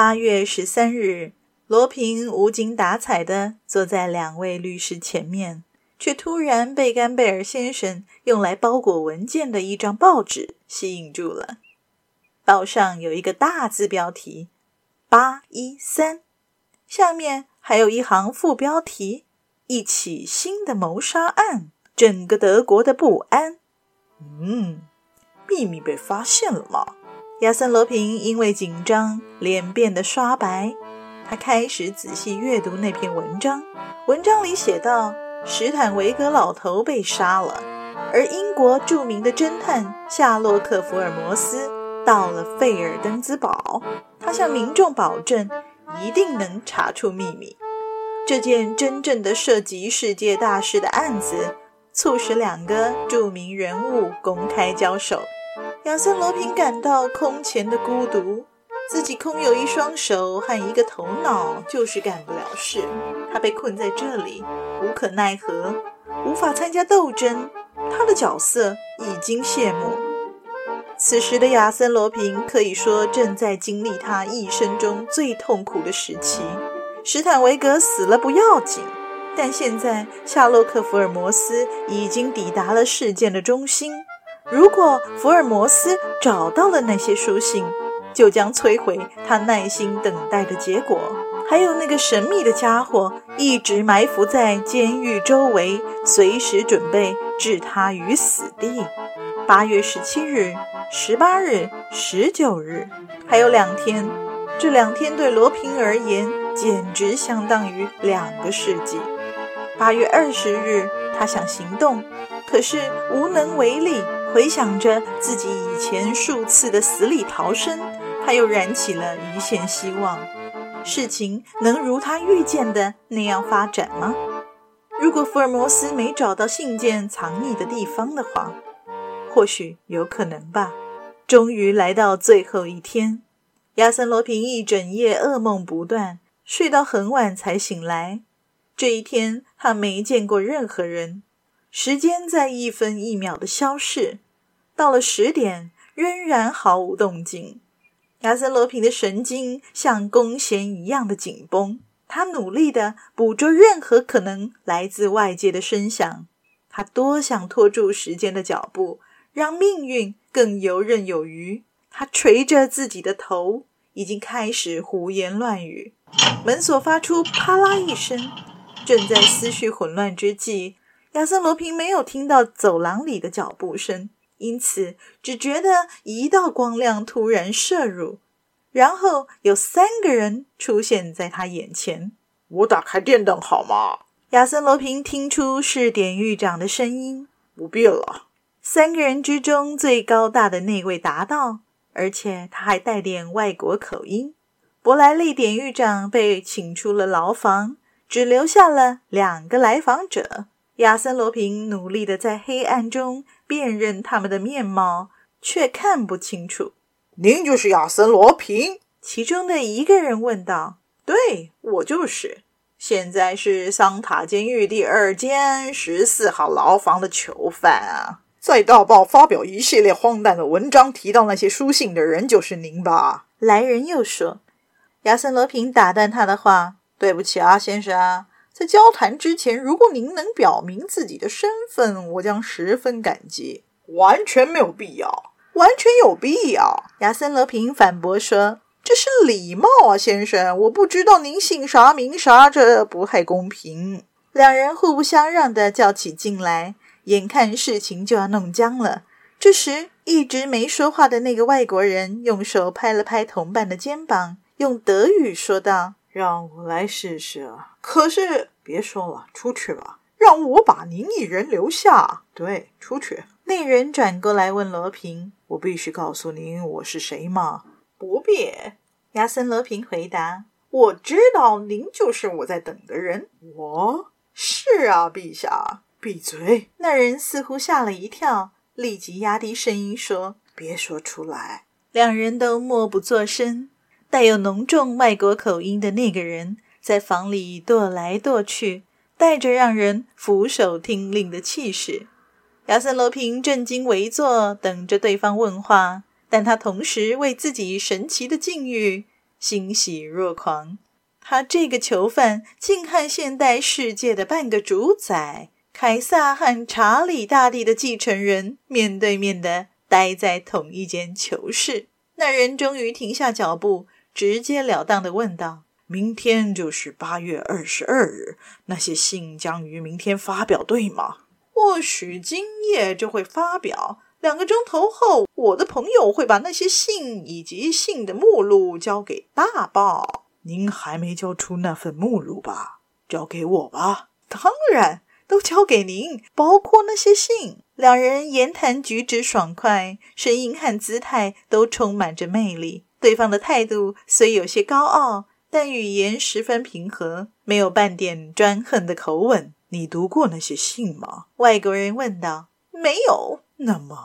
八月十三日，罗平无精打采地坐在两位律师前面，却突然被甘贝尔先生用来包裹文件的一张报纸吸引住了。报上有一个大字标题“八一三”，下面还有一行副标题：“一起新的谋杀案，整个德国的不安。”嗯，秘密被发现了吗？亚森·罗平因为紧张，脸变得刷白。他开始仔细阅读那篇文章。文章里写道：史坦维格老头被杀了，而英国著名的侦探夏洛克·福尔摩斯到了费尔登兹堡。他向民众保证，一定能查出秘密。这件真正的涉及世界大事的案子，促使两个著名人物公开交手。亚森·罗平感到空前的孤独，自己空有一双手和一个头脑，就是干不了事。他被困在这里，无可奈何，无法参加斗争。他的角色已经谢幕。此时的亚森·罗平可以说正在经历他一生中最痛苦的时期。史坦维格死了不要紧，但现在夏洛克·福尔摩斯已经抵达了事件的中心。如果福尔摩斯找到了那些书信，就将摧毁他耐心等待的结果。还有那个神秘的家伙一直埋伏在监狱周围，随时准备置他于死地。八月十七日、十八日、十九日，还有两天。这两天对罗平而言，简直相当于两个世纪。八月二十日，他想行动，可是无能为力。回想着自己以前数次的死里逃生，他又燃起了一线希望。事情能如他预见的那样发展吗？如果福尔摩斯没找到信件藏匿的地方的话，或许有可能吧。终于来到最后一天，亚森·罗平一整夜噩梦不断，睡到很晚才醒来。这一天，他没见过任何人。时间在一分一秒的消逝，到了十点，仍然毫无动静。亚森·罗平的神经像弓弦一样的紧绷，他努力的捕捉任何可能来自外界的声响。他多想拖住时间的脚步，让命运更游刃有余。他捶着自己的头，已经开始胡言乱语。门锁发出啪啦一声，正在思绪混乱之际。亚森·罗平没有听到走廊里的脚步声，因此只觉得一道光亮突然射入，然后有三个人出现在他眼前。我打开电灯好吗？亚森·罗平听出是典狱长的声音。不必了。三个人之中最高大的那位答道，而且他还带点外国口音。伯莱利典狱长被请出了牢房，只留下了两个来访者。亚森·罗平努力地在黑暗中辨认他们的面貌，却看不清楚。您就是亚森·罗平？其中的一个人问道。“对，我就是。现在是桑塔监狱第二间十四号牢房的囚犯啊。在大报发表一系列荒诞的文章，提到那些书信的人就是您吧？”来人又说。亚森·罗平打断他的话：“对不起啊，先生。”在交谈之前，如果您能表明自己的身份，我将十分感激。完全没有必要，完全有必要。亚森·罗平反驳说：“这是礼貌啊，先生。我不知道您姓啥名啥，这不太公平。”两人互不相让地叫起劲来，眼看事情就要弄僵了。这时，一直没说话的那个外国人用手拍了拍同伴的肩膀，用德语说道。让我来试试。可是别说了，出去吧。让我把您一人留下。对，出去。那人转过来问罗平：“我必须告诉您我是谁吗？”“不必。”亚森·罗平回答。“我知道您就是我在等的人。”“我？”“是啊，陛下。”“闭嘴！”那人似乎吓了一跳，立即压低声音说：“别说出来。”两人都默不作声。带有浓重外国口音的那个人在房里踱来踱去，带着让人俯首听令的气势。亚森·罗平正襟危坐，等着对方问话，但他同时为自己神奇的境遇欣喜若狂。他这个囚犯竟和现代世界的半个主宰凯撒和查理大帝的继承人面对面的待在同一间囚室。那人终于停下脚步，直截了当的问道：“明天就是八月二十二日，那些信将于明天发表，对吗？”或许今夜就会发表。两个钟头后，我的朋友会把那些信以及信的目录交给大报。您还没交出那份目录吧？交给我吧。当然，都交给您，包括那些信。两人言谈举止爽快，声音和姿态都充满着魅力。对方的态度虽有些高傲，但语言十分平和，没有半点专横的口吻。你读过那些信吗？外国人问道。没有。那么，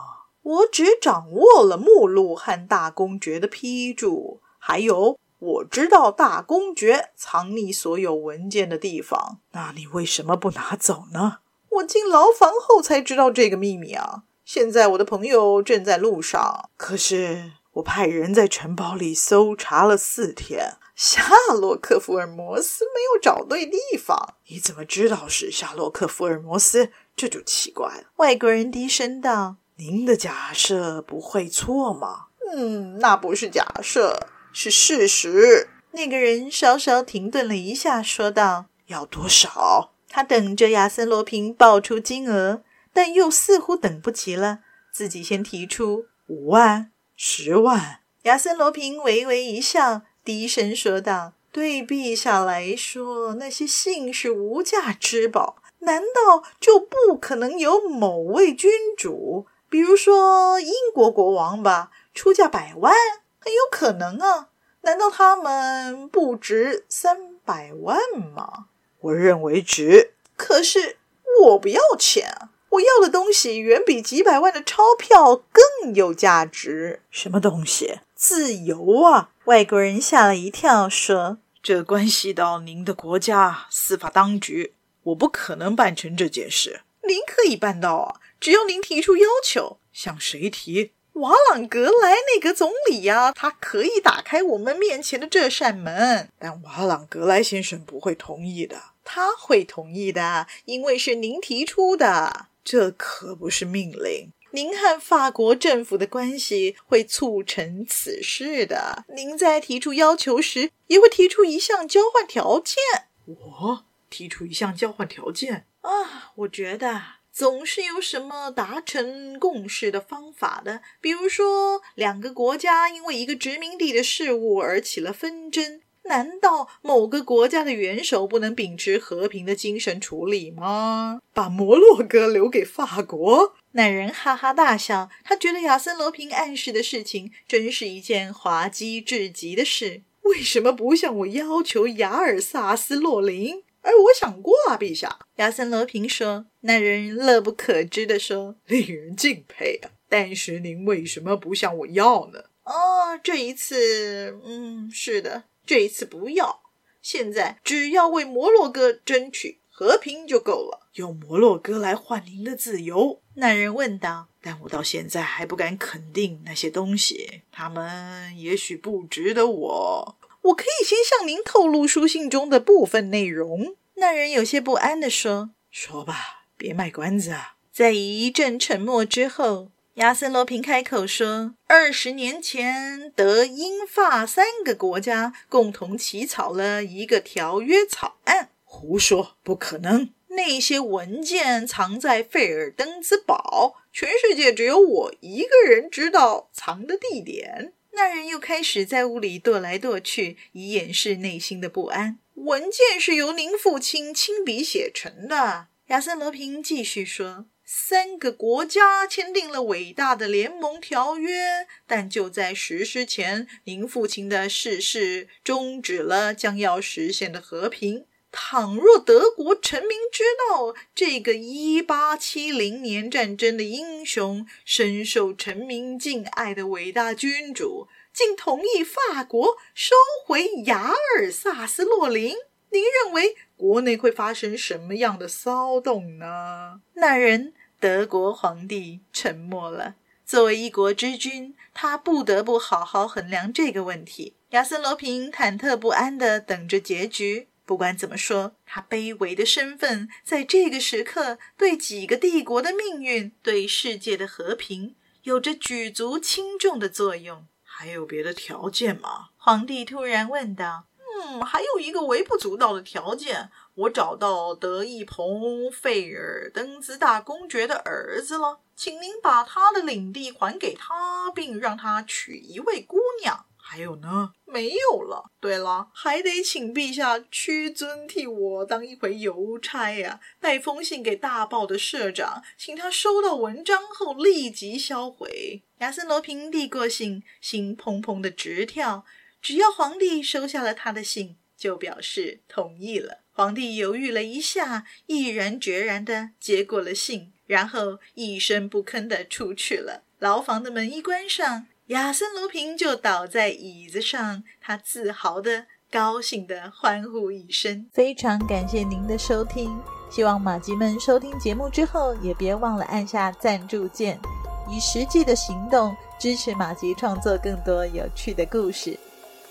我只掌握了目录和大公爵的批注，还有我知道大公爵藏匿所有文件的地方。那你为什么不拿走呢？我进牢房后才知道这个秘密啊！现在我的朋友正在路上。可是我派人在城堡里搜查了四天。夏洛克·福尔摩斯没有找对地方。你怎么知道是夏洛克·福尔摩斯？这就奇怪了。外国人低声道：“您的假设不会错吗？”“嗯，那不是假设，是事实。”那个人稍稍停顿了一下，说道：“要多少？”他等着亚森·罗平报出金额，但又似乎等不及了，自己先提出五万、十万。亚森·罗平微微一笑。低声说道：“对陛下来说，那些信是无价之宝。难道就不可能有某位君主，比如说英国国王吧，出价百万？很有可能啊。难道他们不值三百万吗？我认为值。可是我不要钱啊！我要的东西远比几百万的钞票更有价值。什么东西？自由啊！”外国人吓了一跳，说：“这关系到您的国家司法当局，我不可能办成这件事。您可以办到啊，只要您提出要求。向谁提？瓦朗格莱内阁总理呀，他可以打开我们面前的这扇门。但瓦朗格莱先生不会同意的。他会同意的，因为是您提出的。这可不是命令。”您和法国政府的关系会促成此事的。您在提出要求时，也会提出一项交换条件。我提出一项交换条件啊？我觉得总是有什么达成共识的方法的。比如说，两个国家因为一个殖民地的事务而起了纷争。难道某个国家的元首不能秉持和平的精神处理吗？把摩洛哥留给法国？那人哈哈大笑，他觉得亚森·罗平暗示的事情真是一件滑稽至极的事。为什么不向我要求雅尔萨斯洛林？而我想过啊，陛下。亚森·罗平说。那人乐不可支地说：“令人敬佩啊！但是您为什么不向我要呢？”哦，这一次，嗯，是的。这一次不要，现在只要为摩洛哥争取和平就够了。用摩洛哥来换您的自由？那人问道。但我到现在还不敢肯定那些东西，他们也许不值得我。我可以先向您透露书信中的部分内容。那人有些不安地说：“说吧，别卖关子啊。”在一阵沉默之后。亚森·罗平开口说：“二十年前，德、英、法三个国家共同起草了一个条约草案。”“胡说，不可能！那些文件藏在费尔登兹堡，全世界只有我一个人知道藏的地点。”那人又开始在屋里踱来踱去，以掩饰内心的不安。“文件是由您父亲亲笔写成的。”亚森·罗平继续说。三个国家签订了伟大的联盟条约，但就在实施前，您父亲的逝世终止了将要实现的和平。倘若德国臣民知道这个一八七零年战争的英雄，深受臣民敬爱的伟大君主，竟同意法国收回雅尔萨斯洛林，您认为国内会发生什么样的骚动呢？那人。德国皇帝沉默了。作为一国之君，他不得不好好衡量这个问题。亚森·罗平忐忑不安地等着结局。不管怎么说，他卑微的身份在这个时刻对几个帝国的命运、对世界的和平有着举足轻重的作用。还有别的条件吗？皇帝突然问道。嗯，还有一个微不足道的条件，我找到德意蓬费尔登兹大公爵的儿子了，请您把他的领地还给他，并让他娶一位姑娘。还有呢？没有了。对了，还得请陛下屈尊替我当一回邮差呀，带封信给大报的社长，请他收到文章后立即销毁。亚森罗平递过信，心砰砰的直跳。只要皇帝收下了他的信，就表示同意了。皇帝犹豫了一下，毅然决然地接过了信，然后一声不吭地出去了。牢房的门一关上，亚森罗平就倒在椅子上，他自豪地、高兴地欢呼一声。非常感谢您的收听，希望马吉们收听节目之后，也别忘了按下赞助键，以实际的行动支持马吉创作更多有趣的故事。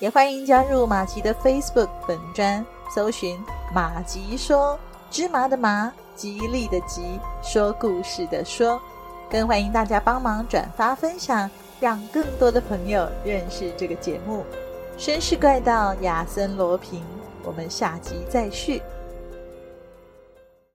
也欢迎加入马吉的 Facebook 本专，搜寻“马吉说芝麻的麻，吉利的吉，说故事的说”。更欢迎大家帮忙转发分享，让更多的朋友认识这个节目。绅士怪盗亚森罗平，我们下集再续。